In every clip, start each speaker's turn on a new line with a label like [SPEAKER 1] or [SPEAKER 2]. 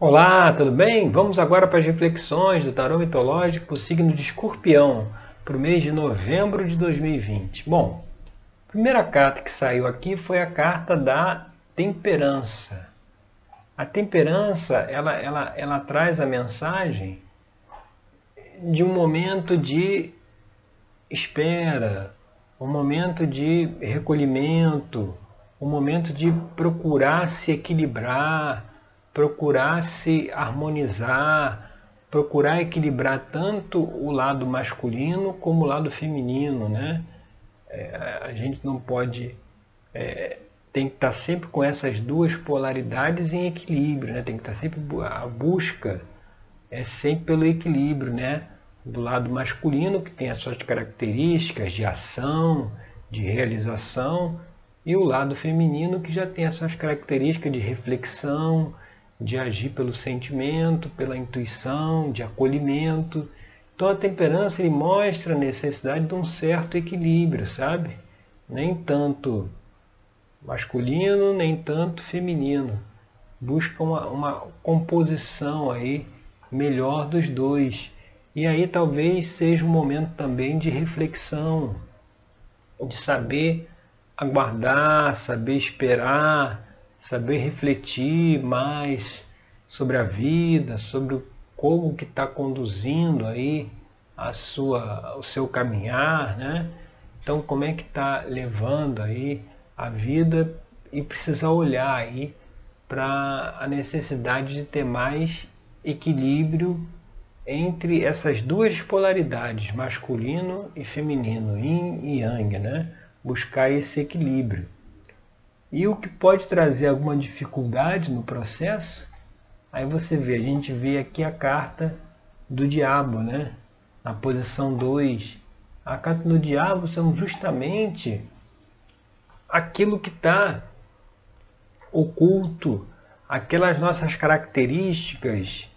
[SPEAKER 1] Olá, tudo bem? Vamos agora para as reflexões do tarô mitológico signo de Escorpião para o mês de novembro de 2020. Bom, a primeira carta que saiu aqui foi a carta da temperança. A temperança, ela, ela, ela traz a mensagem de um momento de espera, um momento de recolhimento, um momento de procurar se equilibrar, procurar se harmonizar, procurar equilibrar tanto o lado masculino como o lado feminino, né? É, a gente não pode é, tem que estar sempre com essas duas polaridades em equilíbrio, né? Tem que estar sempre a busca é sempre pelo equilíbrio, né? Do lado masculino que tem as suas características de ação, de realização, e o lado feminino que já tem as suas características de reflexão, de agir pelo sentimento, pela intuição, de acolhimento. Então a temperança ele mostra a necessidade de um certo equilíbrio, sabe? Nem tanto masculino, nem tanto feminino. Busca uma, uma composição aí melhor dos dois. E aí talvez seja um momento também de reflexão, de saber aguardar, saber esperar, saber refletir mais sobre a vida, sobre como que está conduzindo aí a sua, o seu caminhar, né? Então como é que está levando aí a vida e precisa olhar aí para a necessidade de ter mais equilíbrio entre essas duas polaridades, masculino e feminino, yin e yang, né? Buscar esse equilíbrio. E o que pode trazer alguma dificuldade no processo, aí você vê, a gente vê aqui a carta do diabo, né? Na posição 2. A carta do diabo são justamente aquilo que está oculto, aquelas nossas características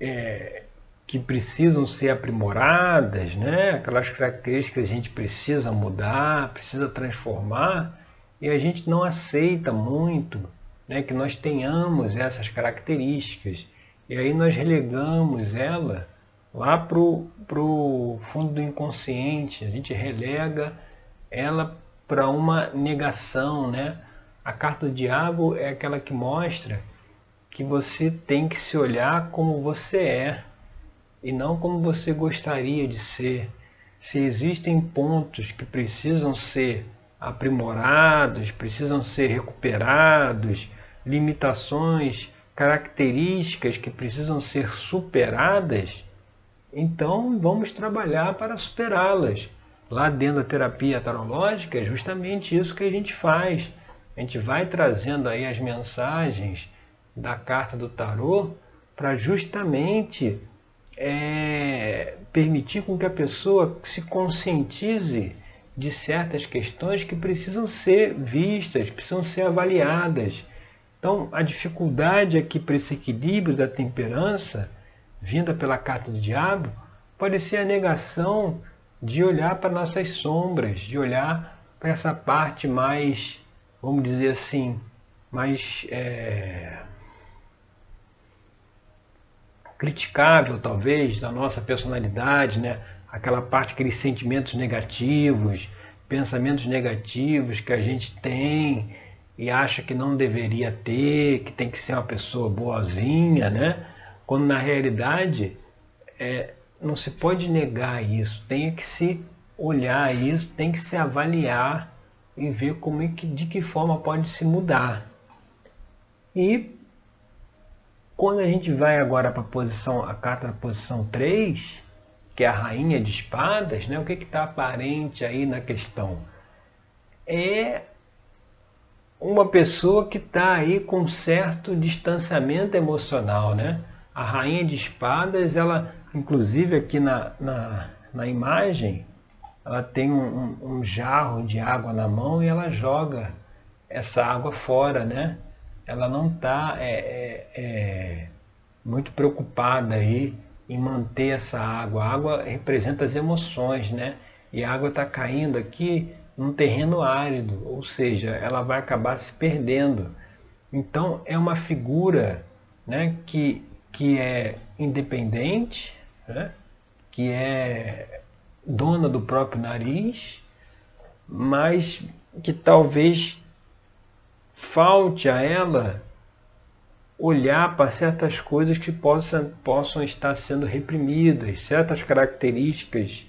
[SPEAKER 1] é, que precisam ser aprimoradas, né? aquelas características que a gente precisa mudar, precisa transformar, e a gente não aceita muito né, que nós tenhamos essas características. E aí nós relegamos ela lá para o fundo do inconsciente, a gente relega ela para uma negação. Né? A carta do diabo é aquela que mostra que você tem que se olhar como você é e não como você gostaria de ser. Se existem pontos que precisam ser aprimorados, precisam ser recuperados, limitações, características que precisam ser superadas, então vamos trabalhar para superá-las. Lá dentro da terapia tarológica é justamente isso que a gente faz. A gente vai trazendo aí as mensagens da carta do tarô para justamente é, permitir com que a pessoa se conscientize de certas questões que precisam ser vistas, precisam ser avaliadas. Então, a dificuldade aqui para esse equilíbrio da temperança, vinda pela carta do diabo, pode ser a negação de olhar para nossas sombras, de olhar para essa parte mais, vamos dizer assim, mais é, criticável, talvez, da nossa personalidade, né? Aquela parte, aqueles sentimentos negativos, pensamentos negativos que a gente tem e acha que não deveria ter, que tem que ser uma pessoa boazinha, né? Quando na realidade é, não se pode negar isso, tem que se olhar isso, tem que se avaliar e ver como é que, de que forma pode se mudar. E quando a gente vai agora para a posição, a carta da posição 3, que é a rainha de espadas, né? o que está aparente aí na questão? É uma pessoa que está aí com certo distanciamento emocional. Né? A rainha de espadas, ela, inclusive aqui na, na, na imagem, ela tem um, um, um jarro de água na mão e ela joga essa água fora, né? Ela não está é, é, é, muito preocupada aí em manter essa água. A água representa as emoções, né? E a água está caindo aqui num terreno árido, ou seja, ela vai acabar se perdendo. Então é uma figura né, que, que é independente, né, que é dona do próprio nariz, mas que talvez falte a ela olhar para certas coisas que possam, possam estar sendo reprimidas, certas características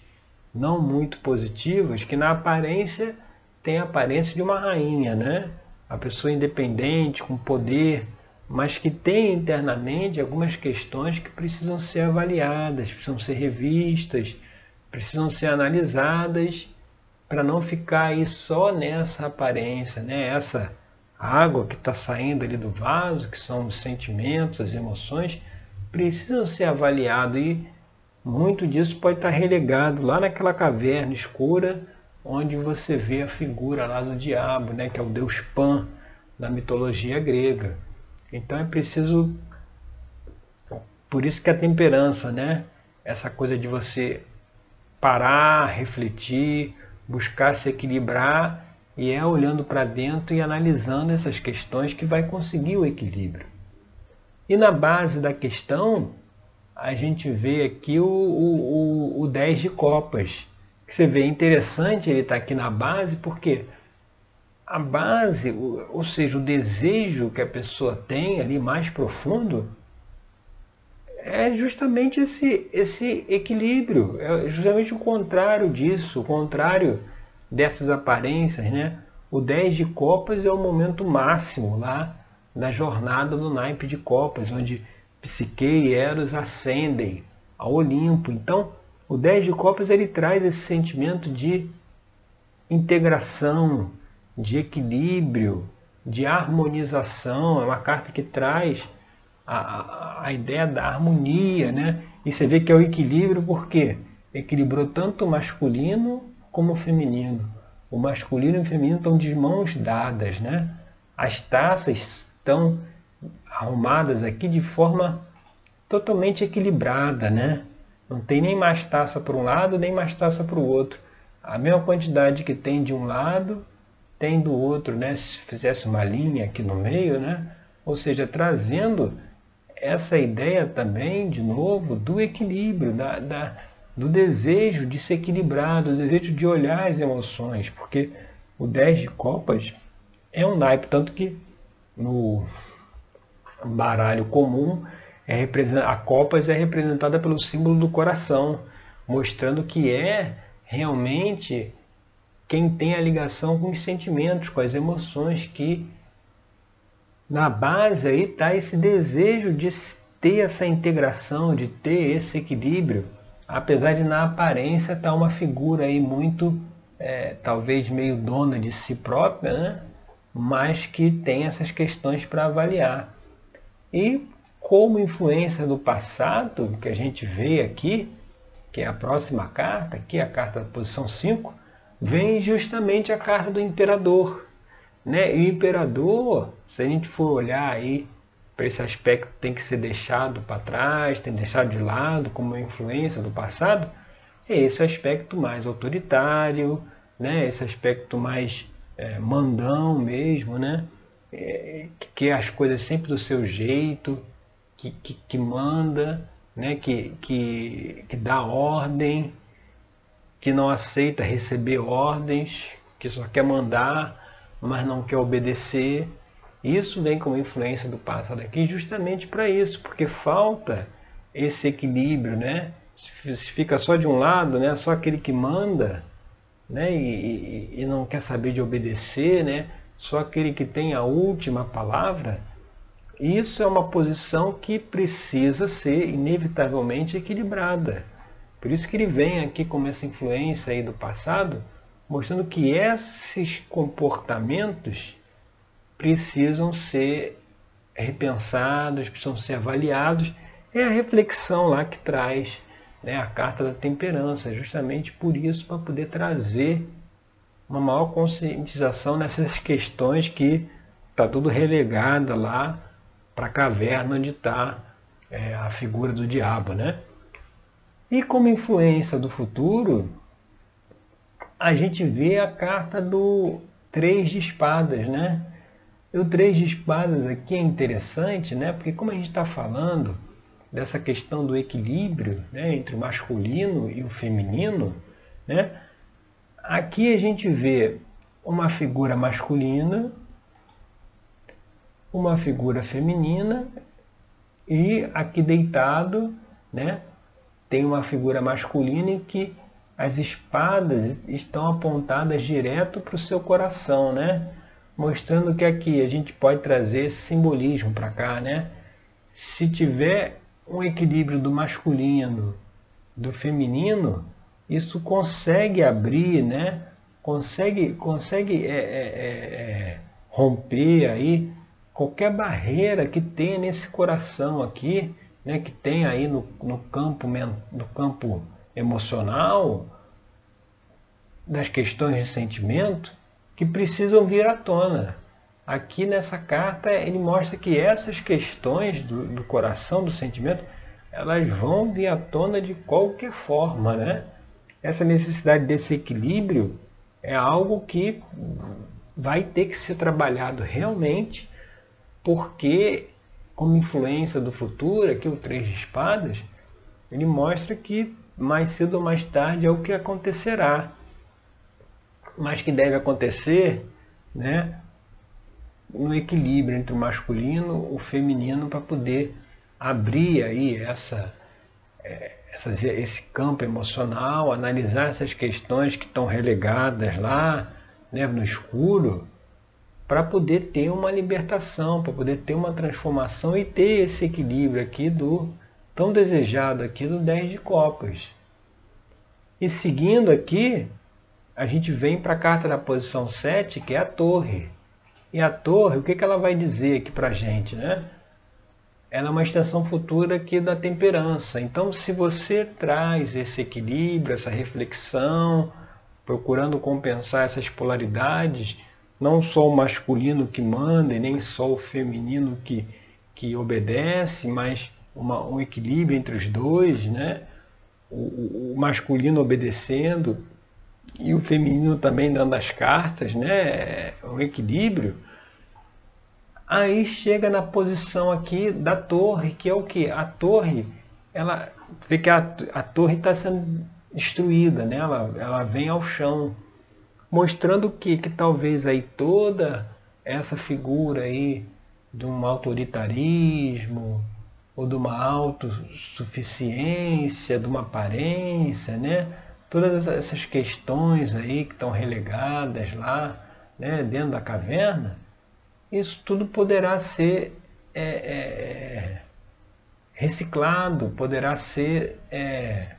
[SPEAKER 1] não muito positivas que na aparência tem a aparência de uma rainha, né? A pessoa independente, com poder, mas que tem internamente algumas questões que precisam ser avaliadas, precisam ser revistas, precisam ser analisadas para não ficar aí só nessa aparência, né? Essa água que está saindo ali do vaso, que são os sentimentos, as emoções, precisam ser avaliados e muito disso pode estar tá relegado lá naquela caverna escura onde você vê a figura lá do diabo, né? Que é o deus Pan da mitologia grega. Então é preciso, por isso que a temperança, né? Essa coisa de você parar, refletir, buscar se equilibrar e é olhando para dentro e analisando essas questões que vai conseguir o equilíbrio. E na base da questão, a gente vê aqui o, o, o, o 10 de copas. Que você vê interessante ele estar tá aqui na base, porque a base, ou seja, o desejo que a pessoa tem ali mais profundo, é justamente esse, esse equilíbrio, é justamente o contrário disso, o contrário dessas aparências, né? O 10 de copas é o momento máximo lá da jornada do naipe de copas, onde Psique e Eros ascendem ao Olimpo. Então, o 10 de copas ele traz esse sentimento de integração, de equilíbrio, de harmonização. É uma carta que traz a, a, a ideia da harmonia, né? E você vê que é o equilíbrio porque equilibrou tanto o masculino como o feminino. O masculino e o feminino estão de mãos dadas, né? As taças estão arrumadas aqui de forma totalmente equilibrada, né? Não tem nem mais taça para um lado, nem mais taça para o outro. A mesma quantidade que tem de um lado, tem do outro, né? Se fizesse uma linha aqui no meio, né? Ou seja, trazendo essa ideia também, de novo, do equilíbrio, da, da, do desejo de se equilibrar, do desejo de olhar as emoções, porque o 10 de copas é um naipe, tanto que no baralho comum é a copas é representada pelo símbolo do coração, mostrando que é realmente quem tem a ligação com os sentimentos, com as emoções, que na base aí está esse desejo de ter essa integração, de ter esse equilíbrio, apesar de na aparência estar tá uma figura aí muito, é, talvez meio dona de si própria, né? mas que tem essas questões para avaliar. E como influência do passado, que a gente vê aqui, que é a próxima carta, aqui a carta da posição 5, vem justamente a carta do imperador. Né? E o imperador, se a gente for olhar aí esse aspecto tem que ser deixado para trás, tem que deixar de lado como influência do passado, é esse aspecto mais autoritário, né? esse aspecto mais é, mandão mesmo, né? É, que quer as coisas sempre do seu jeito, que, que, que manda, né? que, que, que dá ordem, que não aceita receber ordens, que só quer mandar, mas não quer obedecer. Isso vem como influência do passado aqui justamente para isso, porque falta esse equilíbrio, né? Se fica só de um lado, né? Só aquele que manda, né? E, e, e não quer saber de obedecer, né? Só aquele que tem a última palavra. Isso é uma posição que precisa ser inevitavelmente equilibrada. Por isso que ele vem aqui como essa influência aí do passado, mostrando que esses comportamentos precisam ser repensados, precisam ser avaliados. É a reflexão lá que traz né, a carta da temperança, justamente por isso, para poder trazer uma maior conscientização nessas questões que está tudo relegada lá para a caverna onde está é, a figura do diabo. Né? E como influência do futuro, a gente vê a carta do três de espadas, né? O três de espadas aqui é interessante, né? Porque como a gente está falando dessa questão do equilíbrio né, entre o masculino e o feminino, né? Aqui a gente vê uma figura masculina, uma figura feminina e aqui deitado, né, tem uma figura masculina em que as espadas estão apontadas direto para o seu coração, né? Mostrando que aqui a gente pode trazer simbolismo para cá, né? Se tiver um equilíbrio do masculino, do feminino, isso consegue abrir, né? Consegue, consegue é, é, é, é romper aí qualquer barreira que tenha nesse coração aqui, né, que tem aí no, no, campo, no campo emocional, das questões de sentimento, que precisam vir à tona. Aqui nessa carta ele mostra que essas questões do, do coração, do sentimento, elas vão vir à tona de qualquer forma, né? Essa necessidade desse equilíbrio é algo que vai ter que ser trabalhado realmente porque, como influência do futuro, aqui o Três de Espadas, ele mostra que mais cedo ou mais tarde é o que acontecerá. Mas que deve acontecer né, no equilíbrio entre o masculino e o feminino para poder abrir aí essa, é, essas, esse campo emocional, analisar essas questões que estão relegadas lá né, no escuro para poder ter uma libertação, para poder ter uma transformação e ter esse equilíbrio aqui do tão desejado aqui do 10 de copas. E seguindo aqui, a gente vem para a carta da posição 7, que é a torre. E a torre, o que, que ela vai dizer aqui para a gente? Né? Ela é uma extensão futura aqui da temperança. Então, se você traz esse equilíbrio, essa reflexão, procurando compensar essas polaridades, não só o masculino que manda e nem só o feminino que, que obedece, mas uma, um equilíbrio entre os dois, né? O, o, masculino obedecendo e o feminino também dando as cartas, né? Um equilíbrio. Aí chega na posição aqui da torre, que é o que? A torre, ela vê que a, a torre está sendo destruída, né? ela, ela vem ao chão mostrando que, que talvez aí toda essa figura aí de um autoritarismo ou de uma autossuficiência, de uma aparência, né? Todas essas questões aí que estão relegadas lá, né, dentro da caverna, isso tudo poderá ser é, é, reciclado, poderá ser é,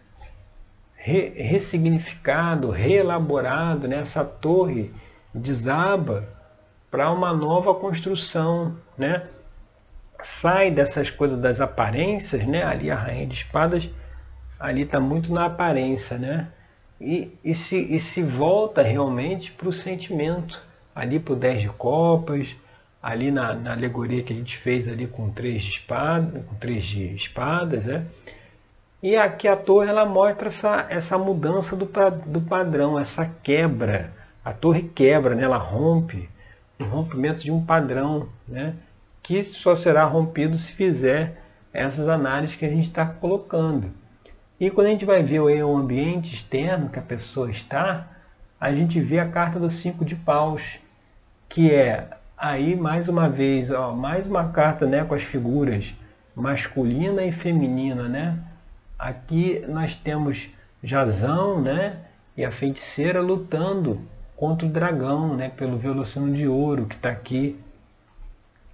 [SPEAKER 1] re, ressignificado, reelaborado, né? essa torre desaba para uma nova construção, né? sai dessas coisas das aparências, né? ali a rainha de espadas, ali está muito na aparência, né? E, e, se, e se volta realmente para o sentimento, ali para o 10 de copas, ali na, na, alegoria que a gente fez ali com três de espada, com três de espadas, né? E aqui a torre ela mostra essa, essa mudança do, do padrão, essa quebra. A torre quebra, né? ela rompe, o rompimento de um padrão, né? que só será rompido se fizer essas análises que a gente está colocando. E quando a gente vai ver o ambiente externo que a pessoa está, a gente vê a carta dos cinco de paus, que é aí mais uma vez, ó, mais uma carta né, com as figuras masculina e feminina, né? Aqui nós temos Jazão, né? E a feiticeira lutando contra o dragão, né? Pelo velocino de ouro que está aqui,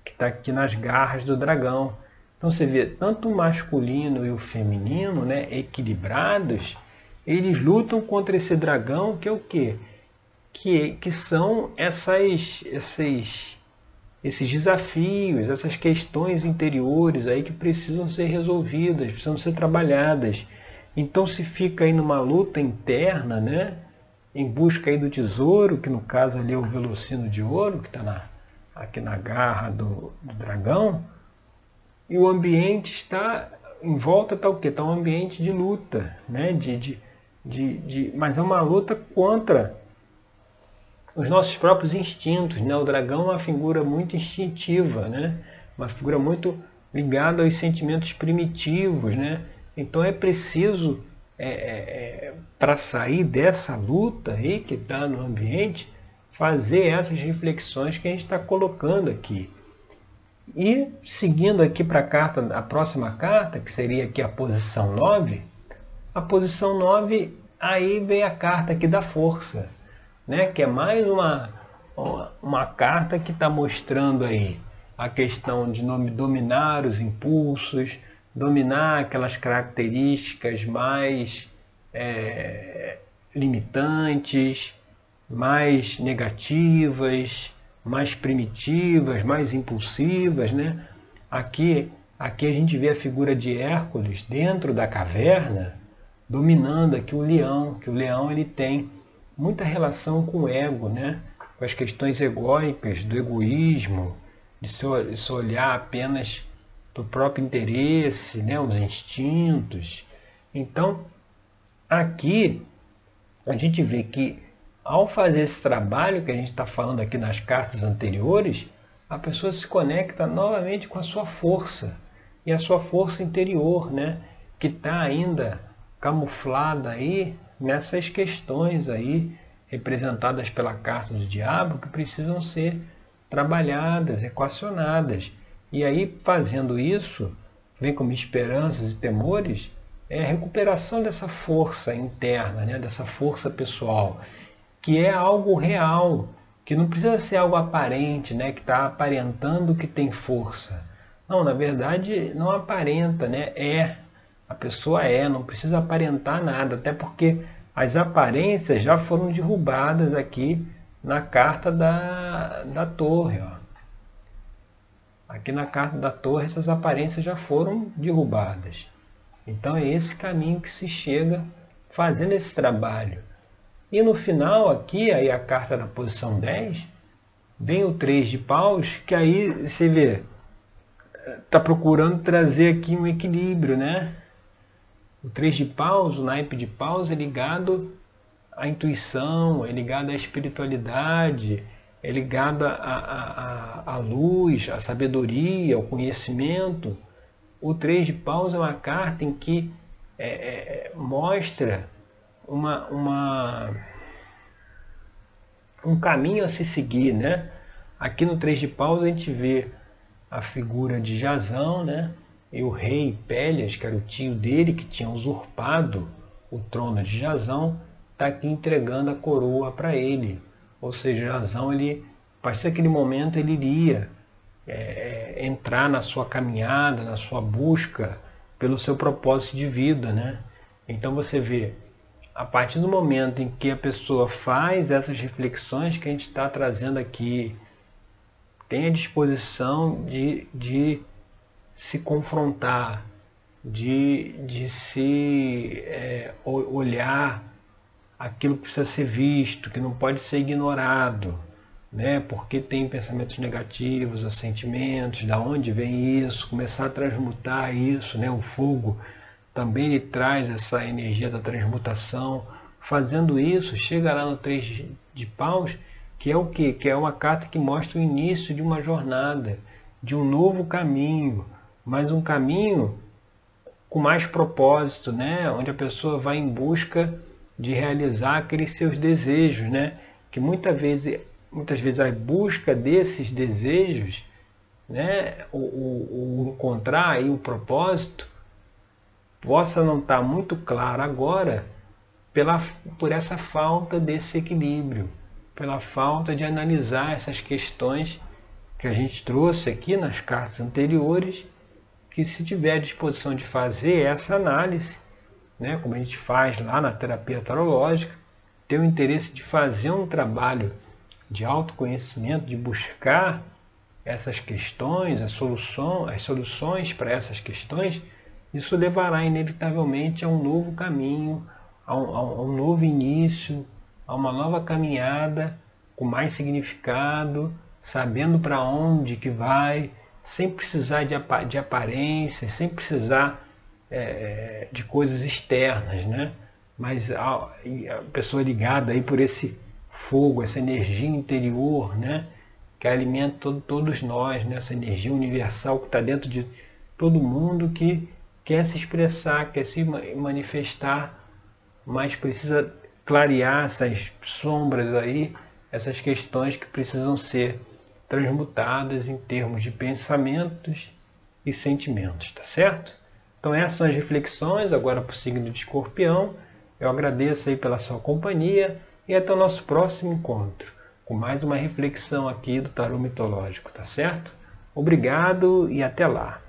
[SPEAKER 1] que está aqui nas garras do dragão. Então você vê tanto o masculino e o feminino, né? Equilibrados, eles lutam contra esse dragão que é o quê? Que, que são essas, essas esses desafios, essas questões interiores aí que precisam ser resolvidas, precisam ser trabalhadas. Então se fica aí numa luta interna, né? Em busca aí do tesouro, que no caso ali é o velocino de ouro, que está aqui na garra do, do, dragão, e o ambiente está, em volta está o quê? Está um ambiente de luta, né? De, de, de, de, mas é uma luta contra os nossos próprios instintos. Né? O dragão é uma figura muito instintiva, né? uma figura muito ligada aos sentimentos primitivos. Né? Então é preciso, é, é, é para sair dessa luta aí que está no ambiente, fazer essas reflexões que a gente está colocando aqui. E seguindo aqui para a carta, a próxima carta, que seria aqui a posição 9, a posição 9, aí vem a carta aqui da força, né? que é mais uma, uma carta que está mostrando aí a questão de dominar os impulsos, dominar aquelas características mais é, limitantes, mais negativas, mais primitivas, mais impulsivas, né? Aqui, aqui a gente vê a figura de Hércules dentro da caverna, dominando aqui o leão, que o leão ele tem muita relação com o ego, né? Com as questões egóicas, do egoísmo, de se, olhar apenas para o próprio interesse, né? Os instintos. Então, aqui a gente vê que ao fazer esse trabalho que a gente está falando aqui nas cartas anteriores, a pessoa se conecta novamente com a sua força e a sua força interior, né? Que está ainda camuflada aí nessas questões aí representadas pela carta do diabo que precisam ser trabalhadas, equacionadas. E aí, fazendo isso, vem como esperanças e temores, é a recuperação dessa força interna, né? dessa força pessoal que é algo real, que não precisa ser algo aparente, né, que está aparentando que tem força. Não, na verdade não aparenta, né? É. A pessoa é, não precisa aparentar nada, até porque as aparências já foram derrubadas aqui na carta da, da torre. Ó. Aqui na carta da torre essas aparências já foram derrubadas. Então é esse caminho que se chega fazendo esse trabalho. E no final aqui, aí a carta da posição 10, vem o 3 de paus, que aí você vê, está procurando trazer aqui um equilíbrio, né? O 3 de paus, o naipe de paus é ligado à intuição, é ligado à espiritualidade, é ligado à, à, à luz, à sabedoria, ao conhecimento. O 3 de paus é uma carta em que é, é, mostra uma, uma, um caminho a se seguir, né? Aqui no Três de Paus a gente vê a figura de Jazão, né? E o rei Pélias, que era o tio dele, que tinha usurpado o trono de Jazão, está aqui entregando a coroa para ele. Ou seja, Jazão, ele, a partir daquele momento, ele iria é, é, entrar na sua caminhada, na sua busca pelo seu propósito de vida, né? Então você vê a partir do momento em que a pessoa faz essas reflexões que a gente está trazendo aqui, tem a disposição de, de se confrontar, de, de se é, olhar aquilo que precisa ser visto, que não pode ser ignorado, né? porque tem pensamentos negativos, sentimentos, da onde vem isso, começar a transmutar isso, né? o fogo também ele traz essa energia da transmutação. Fazendo isso, chega lá no 3 de paus, que é o que? Que é uma carta que mostra o início de uma jornada, de um novo caminho, mas um caminho com mais propósito, né? onde a pessoa vai em busca de realizar aqueles seus desejos, né? que muitas vezes, muitas vezes a busca desses desejos, né? o, o, o encontrar aí o propósito, possa não estar muito claro agora pela, por essa falta desse equilíbrio, pela falta de analisar essas questões que a gente trouxe aqui nas cartas anteriores, que se tiver a disposição de fazer essa análise, né, como a gente faz lá na terapia tarológica, ter o interesse de fazer um trabalho de autoconhecimento, de buscar essas questões, as soluções, as soluções para essas questões, isso levará inevitavelmente a um novo caminho, a um, a um novo início, a uma nova caminhada com mais significado, sabendo para onde que vai, sem precisar de, de aparência, sem precisar é, de coisas externas, né? Mas a, a pessoa ligada aí por esse fogo, essa energia interior, né? que alimenta todo, todos nós, né? essa energia universal que está dentro de todo mundo que quer se expressar, quer se manifestar, mas precisa clarear essas sombras aí, essas questões que precisam ser transmutadas em termos de pensamentos e sentimentos, tá certo? Então essas são as reflexões agora para o signo de escorpião. Eu agradeço aí pela sua companhia e até o nosso próximo encontro com mais uma reflexão aqui do tarô mitológico, tá certo? Obrigado e até lá.